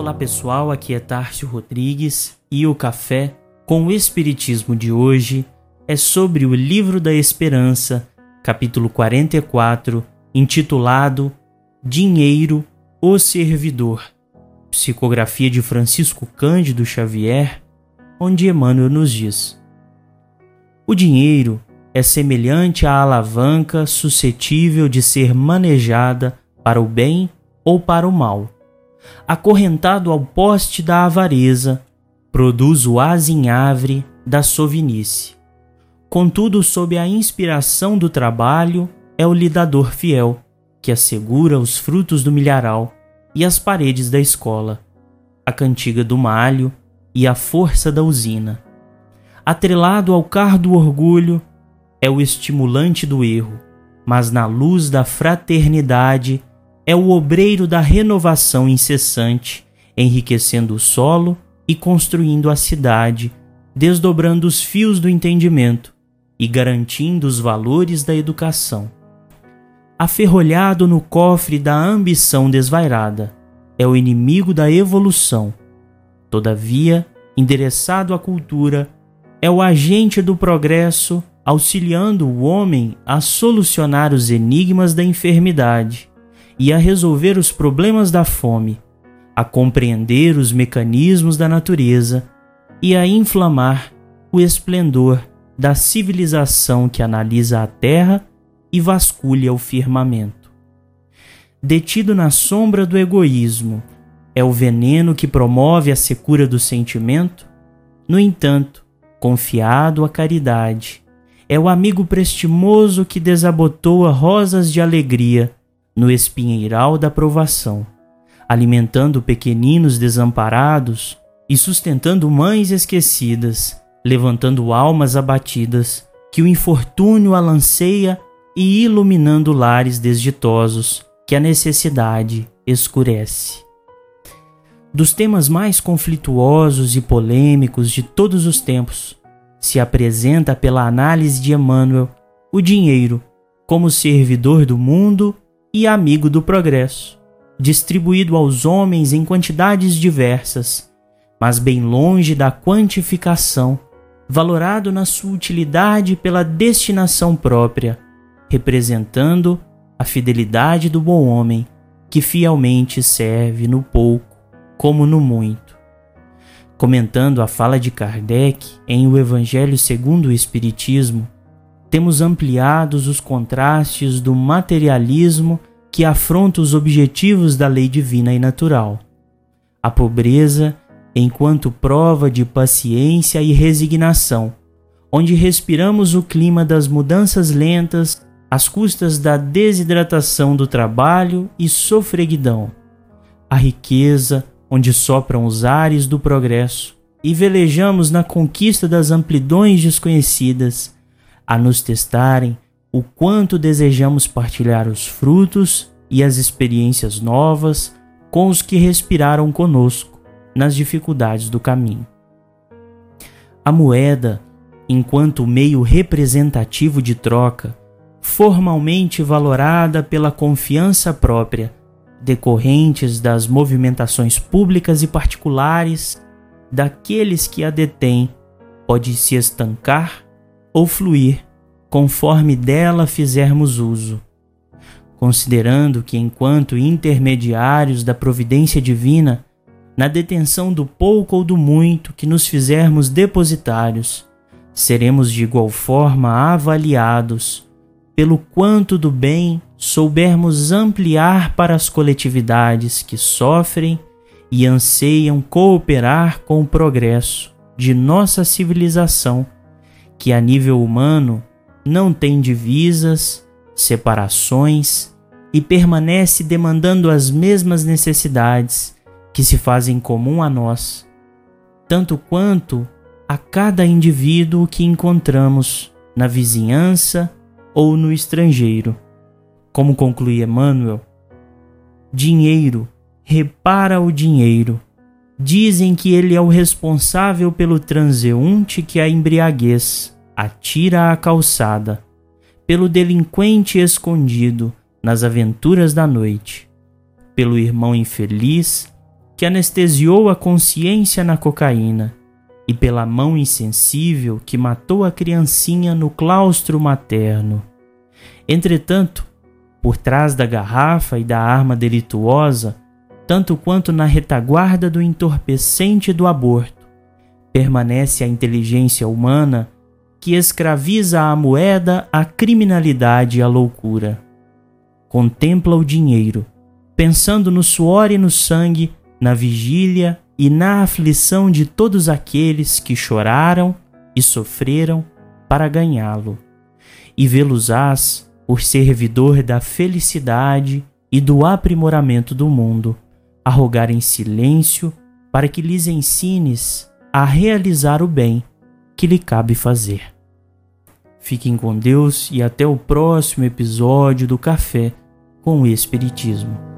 Olá pessoal, aqui é Tárcio Rodrigues e o café com o Espiritismo de hoje é sobre o Livro da Esperança, capítulo 44, intitulado Dinheiro, o Servidor, psicografia de Francisco Cândido Xavier, onde Emmanuel nos diz: O dinheiro é semelhante à alavanca suscetível de ser manejada para o bem ou para o mal. Acorrentado ao poste da avareza, produz o azinhavre da sovinice. Contudo, sob a inspiração do trabalho, é o lidador fiel, que assegura os frutos do milharal e as paredes da escola, a cantiga do malho e a força da usina. Atrelado ao carro do orgulho, é o estimulante do erro, mas na luz da fraternidade é o obreiro da renovação incessante, enriquecendo o solo e construindo a cidade, desdobrando os fios do entendimento e garantindo os valores da educação. Aferrolhado no cofre da ambição desvairada, é o inimigo da evolução. Todavia, endereçado à cultura, é o agente do progresso auxiliando o homem a solucionar os enigmas da enfermidade e a resolver os problemas da fome, a compreender os mecanismos da natureza e a inflamar o esplendor da civilização que analisa a terra e vasculha o firmamento. Detido na sombra do egoísmo, é o veneno que promove a secura do sentimento, no entanto, confiado à caridade, é o amigo prestimoso que desabotoa rosas de alegria no espinheiral da provação, alimentando pequeninos desamparados e sustentando mães esquecidas, levantando almas abatidas que o infortúnio alanceia e iluminando lares desditosos que a necessidade escurece. Dos temas mais conflituosos e polêmicos de todos os tempos, se apresenta pela análise de Emmanuel o dinheiro como servidor do mundo e amigo do progresso, distribuído aos homens em quantidades diversas, mas bem longe da quantificação, valorado na sua utilidade pela destinação própria, representando a fidelidade do bom homem que fielmente serve no pouco como no muito. Comentando a fala de Kardec em O Evangelho segundo o Espiritismo, temos ampliados os contrastes do materialismo que afronta os objetivos da lei divina e natural. A pobreza enquanto prova de paciência e resignação, onde respiramos o clima das mudanças lentas às custas da desidratação do trabalho e sofreguidão. A riqueza onde sopram os ares do progresso, e velejamos na conquista das amplidões desconhecidas, a nos testarem o quanto desejamos partilhar os frutos e as experiências novas com os que respiraram conosco nas dificuldades do caminho. A moeda, enquanto meio representativo de troca, formalmente valorada pela confiança própria, decorrentes das movimentações públicas e particulares daqueles que a detêm, pode se estancar ou fluir conforme dela fizermos uso. Considerando que, enquanto intermediários da providência divina, na detenção do pouco ou do muito que nos fizermos depositários, seremos de igual forma avaliados pelo quanto do bem soubermos ampliar para as coletividades que sofrem e anseiam cooperar com o progresso de nossa civilização, que a nível humano não tem divisas, separações e permanece demandando as mesmas necessidades que se fazem comum a nós, tanto quanto a cada indivíduo que encontramos na vizinhança ou no estrangeiro. Como conclui Emmanuel, dinheiro, repara o dinheiro. Dizem que ele é o responsável pelo transeunte que a embriaguez atira à calçada, pelo delinquente escondido nas aventuras da noite, pelo irmão infeliz que anestesiou a consciência na cocaína e pela mão insensível que matou a criancinha no claustro materno. Entretanto, por trás da garrafa e da arma delituosa, tanto quanto na retaguarda do entorpecente do aborto, permanece a inteligência humana que escraviza a moeda, a criminalidade e a loucura. Contempla o dinheiro, pensando no suor e no sangue, na vigília e na aflição de todos aqueles que choraram e sofreram para ganhá-lo, e vê-los-ás por servidor da felicidade e do aprimoramento do mundo, a rogar em silêncio para que lhes ensines a realizar o bem que lhe cabe fazer. Fiquem com Deus e até o próximo episódio do Café com o Espiritismo.